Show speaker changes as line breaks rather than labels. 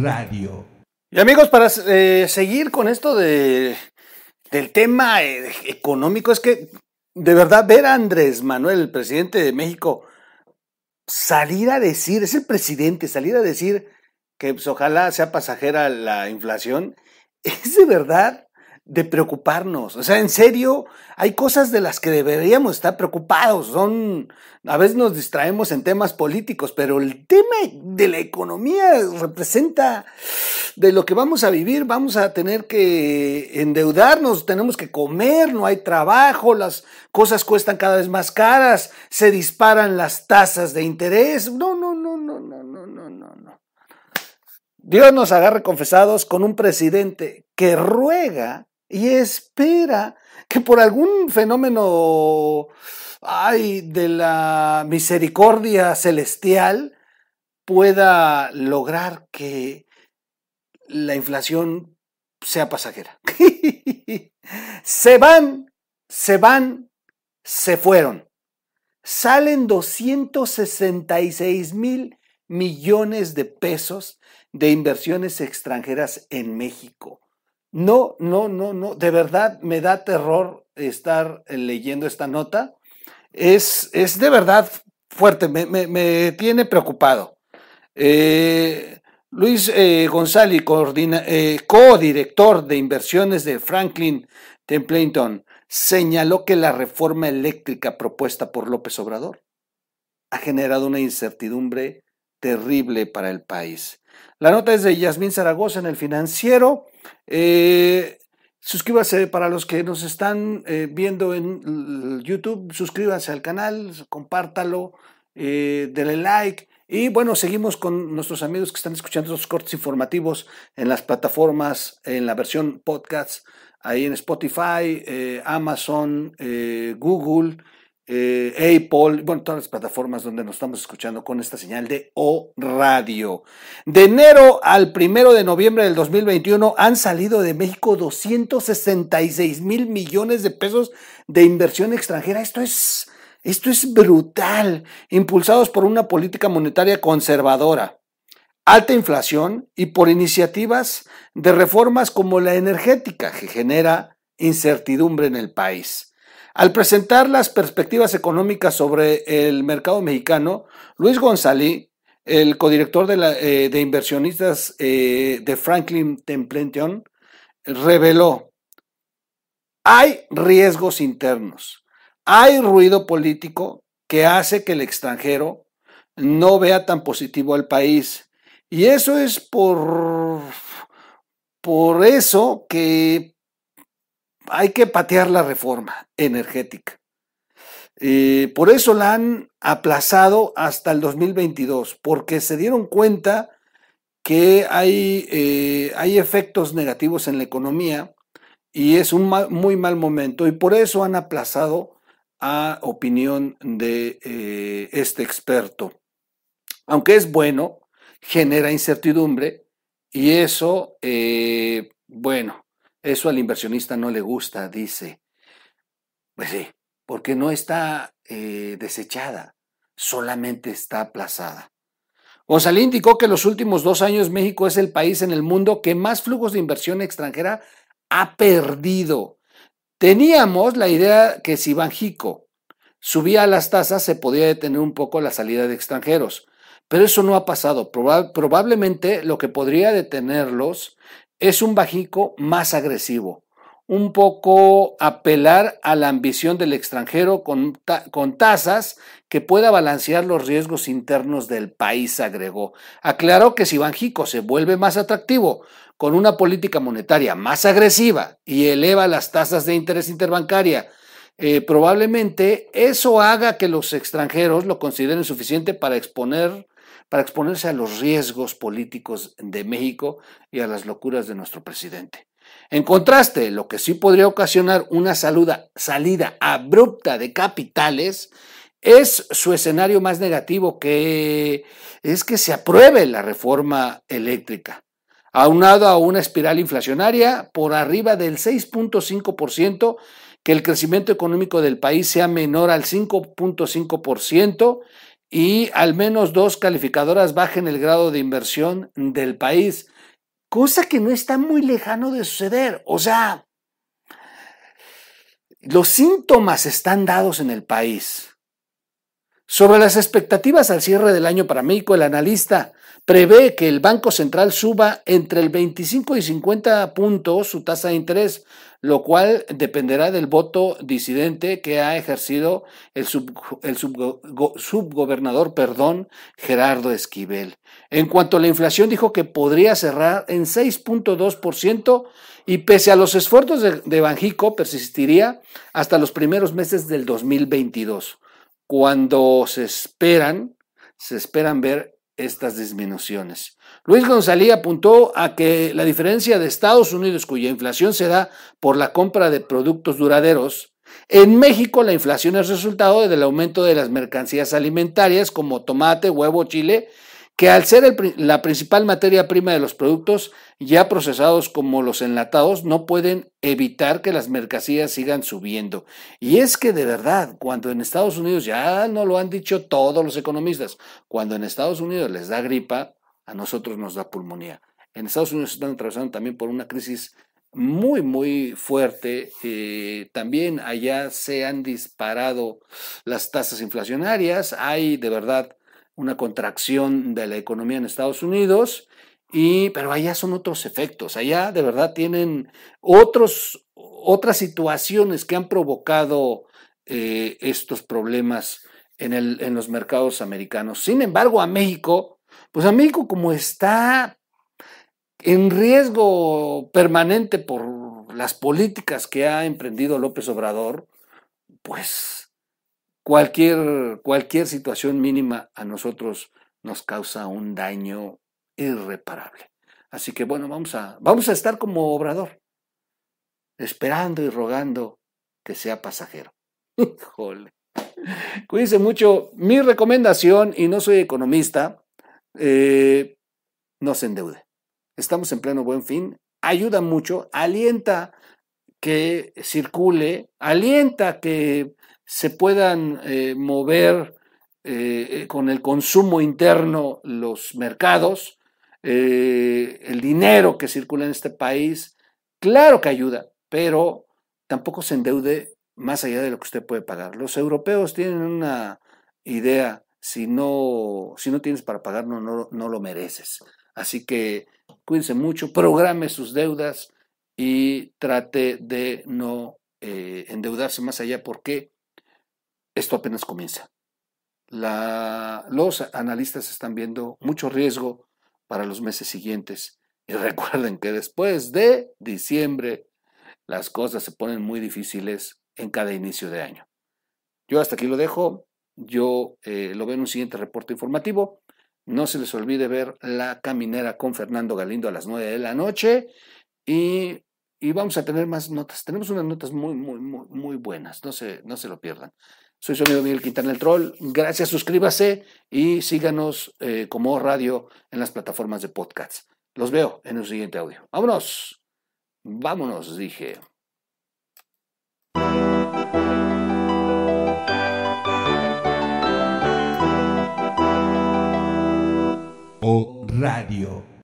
Radio.
Y amigos, para eh, seguir con esto de, del tema eh, económico, es que de verdad ver a Andrés Manuel, el presidente de México, salir a decir, es el presidente, salir a decir que pues, ojalá sea pasajera la inflación, es de verdad de preocuparnos. O sea, en serio, hay cosas de las que deberíamos estar preocupados. A veces nos distraemos en temas políticos, pero el tema de la economía representa de lo que vamos a vivir. Vamos a tener que endeudarnos, tenemos que comer, no hay trabajo, las cosas cuestan cada vez más caras, se disparan las tasas de interés. No, no, no, no, no, no, no, no, no. Dios nos agarre confesados con un presidente que ruega y espera que por algún fenómeno de la misericordia celestial pueda lograr que la inflación sea pasajera. se van, se van, se fueron. Salen 266 mil millones de pesos de inversiones extranjeras en México. No, no, no, no, de verdad me da terror estar leyendo esta nota. Es, es de verdad fuerte, me, tiene preocupado. Eh, Luis eh, González, eh, co-director de inversiones de Franklin Templeton, señaló que la reforma eléctrica propuesta por López Obrador ha generado una incertidumbre terrible para el país. La nota es de Yasmín Zaragoza en el financiero. Eh, suscríbase para los que nos están eh, viendo en YouTube, suscríbase al canal, compártalo, eh, denle like. Y bueno, seguimos con nuestros amigos que están escuchando estos cortes informativos en las plataformas, en la versión podcast, ahí en Spotify, Amazon, Google eh, Apple, bueno, todas las plataformas donde nos estamos escuchando con esta señal de O Radio. De enero al primero de noviembre del 2021 han salido de México 266 mil millones de pesos de inversión extranjera. Esto es, esto es brutal, impulsados por una política monetaria conservadora, alta inflación y por iniciativas de reformas como la energética que genera incertidumbre en el país. Al presentar las perspectivas económicas sobre el mercado mexicano, Luis González, el codirector de, eh, inversionistas eh, de Franklin Templeton, reveló, hay riesgos internos, hay ruido político que hace que el extranjero no vea tan positivo al país. Y eso es por, por eso que hay que patear la reforma energética. Eh, por eso la han aplazado hasta el 2022, porque se dieron cuenta que hay, eh, hay efectos negativos en la economía y es un muy mal momento y por eso han aplazado a opinión de eh, este experto. Aunque es bueno, genera incertidumbre y eso, bueno, eso al inversionista no le gusta, dice. Pues sí, porque no está eh, desechada, solamente está aplazada. González indicó que en los últimos dos años México es el país en el mundo que más flujos de inversión extranjera ha perdido. Teníamos la idea que si Banjico subía las tasas se podía detener un poco la salida de extranjeros, pero eso no ha pasado. probablemente lo que podría detenerlos es un bajico más agresivo, un poco apelar a la ambición del extranjero con, con, tasas que pueda balancear los riesgos internos del país, agregó. Aclaró que si Banjico se vuelve más atractivo con una política monetaria más agresiva y eleva las tasas de interés interbancaria, eh, probablemente eso haga que los extranjeros lo consideren suficiente para exponer para exponerse a los riesgos políticos de México y a las locuras de nuestro presidente. En contraste, lo que sí podría ocasionar una salida abrupta de capitales es su escenario más negativo, que es que se apruebe la reforma eléctrica, aunado a una espiral inflacionaria por arriba del 6.5%, que el crecimiento económico del país sea menor al 5.5%, y al menos dos calificadoras bajen el grado de inversión del país, cosa que no está muy lejano de suceder. O sea, los síntomas están dados en el país. Sobre las expectativas al cierre del año para México, el analista prevé que el Banco Central suba entre el 25 y 50 puntos su tasa de interés, lo cual dependerá del voto disidente que ha ejercido el, subgobernador perdón, Gerardo Esquivel. En cuanto a la inflación, dijo que podría cerrar en 6.2% y pese a los esfuerzos de, de Banjico, persistiría hasta los primeros meses del 2022, cuando se esperan, se esperan ver estas disminuciones. Luis González apuntó a que la diferencia de Estados Unidos, cuya inflación se da por la compra de productos duraderos, en México la inflación es resultado del aumento de las mercancías alimentarias como tomate, huevo, chile que al ser la principal materia prima de los productos ya procesados como los enlatados, no pueden evitar que las mercancías sigan subiendo. Y es que de verdad, cuando en Estados Unidos, ya no lo han dicho todos los economistas, cuando en Estados Unidos les da gripa, a nosotros nos da pulmonía. En Estados Unidos están atravesando también por una crisis muy, muy fuerte. Eh, también allá se han disparado las tasas inflacionarias. Hay de verdad una contracción de la economía en Estados Unidos, y, pero allá son otros efectos, allá de verdad tienen otros, otras situaciones que han provocado eh, estos problemas en, el, en los mercados americanos. Sin embargo, a México, pues a México como está en riesgo permanente por las políticas que ha emprendido López Obrador, pues Cualquier, cualquier situación mínima a nosotros nos causa un daño irreparable. Así que bueno, vamos a, vamos a estar como obrador, esperando y rogando que sea pasajero. Híjole. Cuídense mucho. Mi recomendación, y no soy economista, eh, no se endeude. Estamos en pleno buen fin. Ayuda mucho, alienta que circule, alienta que se puedan eh, mover eh, eh, con el consumo interno los mercados, el dinero que circula en este país, claro que ayuda, pero tampoco se endeude más allá de lo que usted puede pagar. Los europeos tienen una idea, si no, si no tienes para pagar, no, no, no lo mereces. Así que cuídense mucho, programe sus deudas y trate de no endeudarse más allá porque esto apenas comienza. los analistas están viendo mucho riesgo para los meses siguientes. Y recuerden que después de diciembre las cosas se ponen muy difíciles en cada inicio de año. Yo hasta aquí lo dejo. Yo eh, lo veo en un siguiente reporte informativo. No se les olvide ver La Caminera con Fernando Galindo a las 9 de la noche. Y, y vamos a tener más notas. Tenemos unas notas muy, muy, muy, muy buenas. No se, no se lo pierdan. Soy su amigo Miguel Quintana el Troll. Gracias, suscríbase y síganos eh, como radio en las plataformas de podcast. Los veo en un siguiente audio. Vámonos. Vámonos, dije.
O Radio.